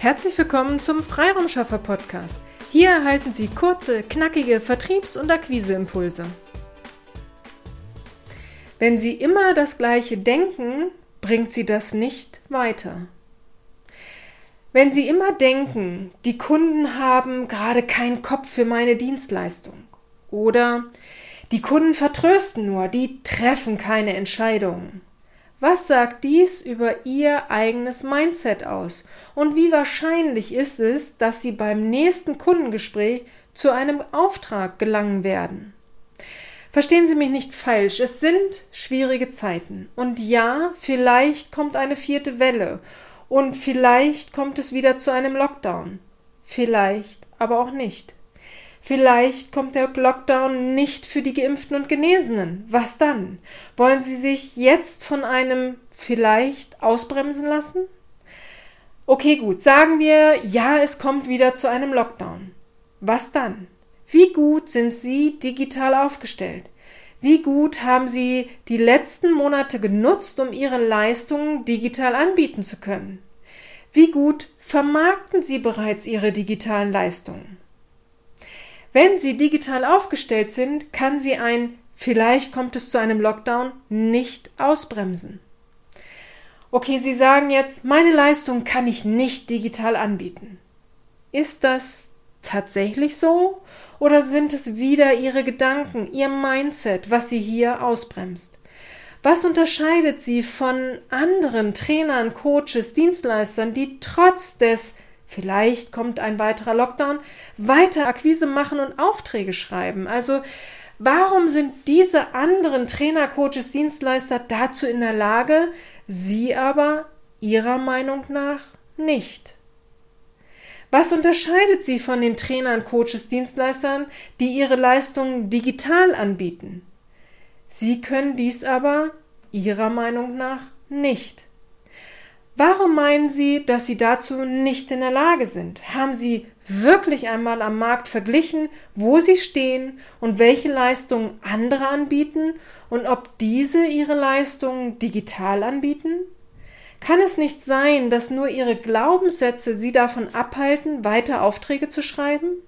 Herzlich willkommen zum Freiraumschaffer Podcast. Hier erhalten Sie kurze, knackige Vertriebs- und Akquiseimpulse. Wenn Sie immer das Gleiche denken, bringt Sie das nicht weiter. Wenn Sie immer denken, die Kunden haben gerade keinen Kopf für meine Dienstleistung oder die Kunden vertrösten nur, die treffen keine Entscheidungen was sagt dies über Ihr eigenes Mindset aus? Und wie wahrscheinlich ist es, dass Sie beim nächsten Kundengespräch zu einem Auftrag gelangen werden? Verstehen Sie mich nicht falsch, es sind schwierige Zeiten. Und ja, vielleicht kommt eine vierte Welle. Und vielleicht kommt es wieder zu einem Lockdown. Vielleicht aber auch nicht. Vielleicht kommt der Lockdown nicht für die Geimpften und Genesenen. Was dann? Wollen Sie sich jetzt von einem vielleicht ausbremsen lassen? Okay, gut. Sagen wir, ja, es kommt wieder zu einem Lockdown. Was dann? Wie gut sind Sie digital aufgestellt? Wie gut haben Sie die letzten Monate genutzt, um Ihre Leistungen digital anbieten zu können? Wie gut vermarkten Sie bereits Ihre digitalen Leistungen? Wenn Sie digital aufgestellt sind, kann Sie ein vielleicht kommt es zu einem Lockdown nicht ausbremsen. Okay, Sie sagen jetzt, meine Leistung kann ich nicht digital anbieten. Ist das tatsächlich so? Oder sind es wieder Ihre Gedanken, Ihr Mindset, was Sie hier ausbremst? Was unterscheidet Sie von anderen Trainern, Coaches, Dienstleistern, die trotz des Vielleicht kommt ein weiterer Lockdown, weiter Akquise machen und Aufträge schreiben. Also warum sind diese anderen Trainer, Coaches, Dienstleister dazu in der Lage, sie aber ihrer Meinung nach nicht? Was unterscheidet sie von den Trainern, Coaches, Dienstleistern, die ihre Leistungen digital anbieten? Sie können dies aber ihrer Meinung nach nicht. Warum meinen Sie, dass Sie dazu nicht in der Lage sind? Haben Sie wirklich einmal am Markt verglichen, wo Sie stehen und welche Leistungen andere anbieten und ob diese ihre Leistungen digital anbieten? Kann es nicht sein, dass nur Ihre Glaubenssätze Sie davon abhalten, weiter Aufträge zu schreiben?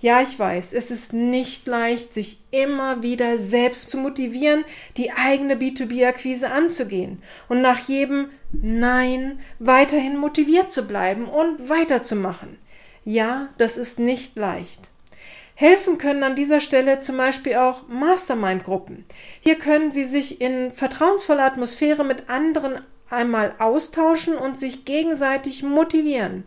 Ja, ich weiß, es ist nicht leicht, sich immer wieder selbst zu motivieren, die eigene B2B-Akquise anzugehen und nach jedem Nein weiterhin motiviert zu bleiben und weiterzumachen. Ja, das ist nicht leicht. Helfen können an dieser Stelle zum Beispiel auch Mastermind-Gruppen. Hier können Sie sich in vertrauensvoller Atmosphäre mit anderen einmal austauschen und sich gegenseitig motivieren.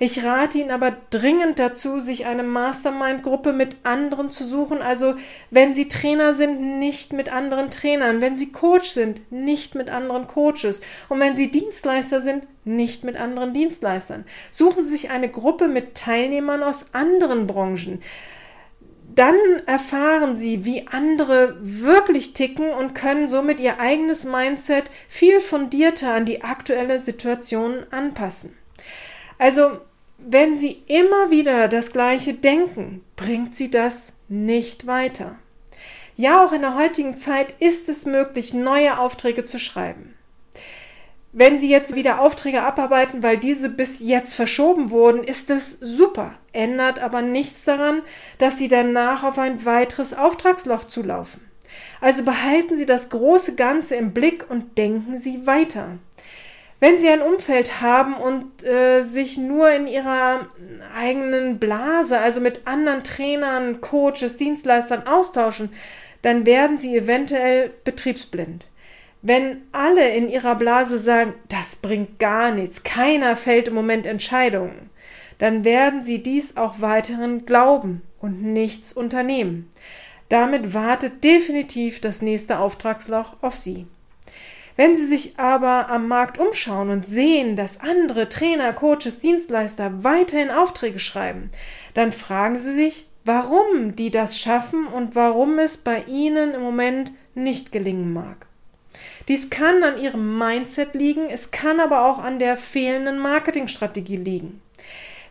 Ich rate Ihnen aber dringend dazu, sich eine Mastermind-Gruppe mit anderen zu suchen. Also, wenn Sie Trainer sind, nicht mit anderen Trainern. Wenn Sie Coach sind, nicht mit anderen Coaches. Und wenn Sie Dienstleister sind, nicht mit anderen Dienstleistern. Suchen Sie sich eine Gruppe mit Teilnehmern aus anderen Branchen dann erfahren sie, wie andere wirklich ticken und können somit ihr eigenes Mindset viel fundierter an die aktuelle Situation anpassen. Also, wenn sie immer wieder das Gleiche denken, bringt sie das nicht weiter. Ja, auch in der heutigen Zeit ist es möglich, neue Aufträge zu schreiben. Wenn Sie jetzt wieder Aufträge abarbeiten, weil diese bis jetzt verschoben wurden, ist das super, ändert aber nichts daran, dass Sie danach auf ein weiteres Auftragsloch zulaufen. Also behalten Sie das große Ganze im Blick und denken Sie weiter. Wenn Sie ein Umfeld haben und äh, sich nur in Ihrer eigenen Blase, also mit anderen Trainern, Coaches, Dienstleistern austauschen, dann werden Sie eventuell betriebsblind. Wenn alle in ihrer Blase sagen, das bringt gar nichts, keiner fällt im Moment Entscheidungen, dann werden sie dies auch weiterhin glauben und nichts unternehmen. Damit wartet definitiv das nächste Auftragsloch auf sie. Wenn Sie sich aber am Markt umschauen und sehen, dass andere Trainer, Coaches, Dienstleister weiterhin Aufträge schreiben, dann fragen Sie sich, warum die das schaffen und warum es bei Ihnen im Moment nicht gelingen mag. Dies kann an ihrem Mindset liegen, es kann aber auch an der fehlenden Marketingstrategie liegen.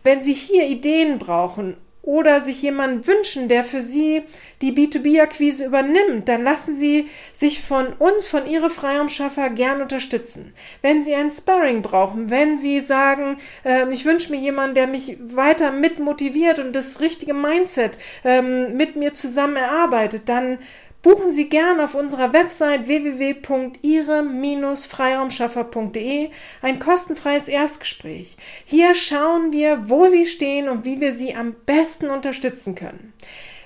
Wenn Sie hier Ideen brauchen oder sich jemanden wünschen, der für Sie die B2B-Akquise übernimmt, dann lassen Sie sich von uns, von Ihre Freiraumschaffer gern unterstützen. Wenn Sie ein Sparring brauchen, wenn Sie sagen, äh, ich wünsche mir jemanden, der mich weiter mit motiviert und das richtige Mindset ähm, mit mir zusammen erarbeitet, dann Buchen Sie gern auf unserer Website www.ihre-freiraumschaffer.de ein kostenfreies Erstgespräch. Hier schauen wir, wo Sie stehen und wie wir Sie am besten unterstützen können.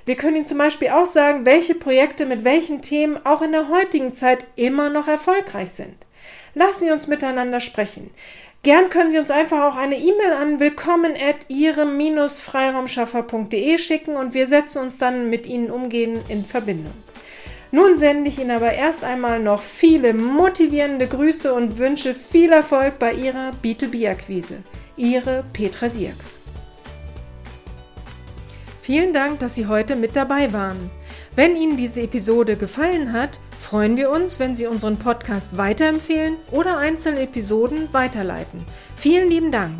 Wir können Ihnen zum Beispiel auch sagen, welche Projekte mit welchen Themen auch in der heutigen Zeit immer noch erfolgreich sind. Lassen Sie uns miteinander sprechen. Gern können Sie uns einfach auch eine E-Mail an willkommen at ihre-freiraumschaffer.de schicken und wir setzen uns dann mit Ihnen umgehend in Verbindung. Nun sende ich Ihnen aber erst einmal noch viele motivierende Grüße und wünsche viel Erfolg bei Ihrer B2B-Akquise. Ihre Petra Sierks. Vielen Dank, dass Sie heute mit dabei waren. Wenn Ihnen diese Episode gefallen hat, freuen wir uns, wenn Sie unseren Podcast weiterempfehlen oder einzelne Episoden weiterleiten. Vielen lieben Dank.